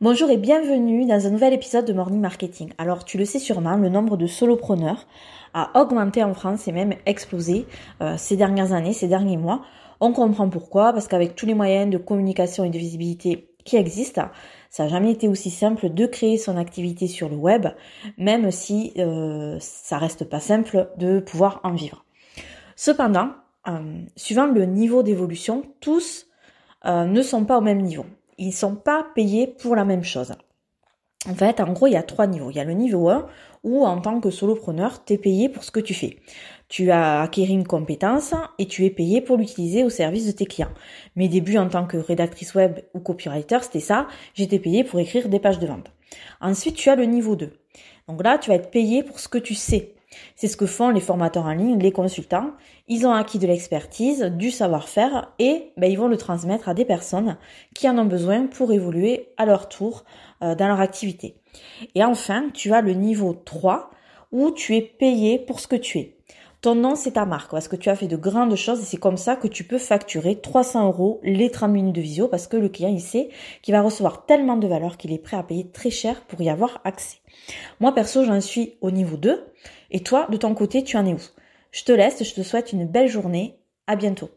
Bonjour et bienvenue dans un nouvel épisode de Morning Marketing. Alors tu le sais sûrement, le nombre de solopreneurs a augmenté en France et même explosé euh, ces dernières années, ces derniers mois. On comprend pourquoi, parce qu'avec tous les moyens de communication et de visibilité qui existent, ça n'a jamais été aussi simple de créer son activité sur le web, même si euh, ça reste pas simple de pouvoir en vivre. Cependant, euh, suivant le niveau d'évolution, tous ne sont pas au même niveau ils sont pas payés pour la même chose. En fait, en gros, il y a trois niveaux. Il y a le niveau 1 où en tant que solopreneur, tu es payé pour ce que tu fais. Tu as acquis une compétence et tu es payé pour l'utiliser au service de tes clients. Mes débuts en tant que rédactrice web ou copywriter, c'était ça. J'étais payé pour écrire des pages de vente. Ensuite, tu as le niveau 2. Donc là, tu vas être payé pour ce que tu sais. C'est ce que font les formateurs en ligne, les consultants. Ils ont acquis de l'expertise, du savoir-faire et ben, ils vont le transmettre à des personnes qui en ont besoin pour évoluer à leur tour euh, dans leur activité. Et enfin, tu as le niveau 3 où tu es payé pour ce que tu es. Ton nom, c'est ta marque, parce que tu as fait de grandes choses et c'est comme ça que tu peux facturer 300 euros les 30 minutes de visio parce que le client, il sait qu'il va recevoir tellement de valeur qu'il est prêt à payer très cher pour y avoir accès. Moi, perso, j'en suis au niveau 2 et toi, de ton côté, tu en es où? Je te laisse, je te souhaite une belle journée. À bientôt.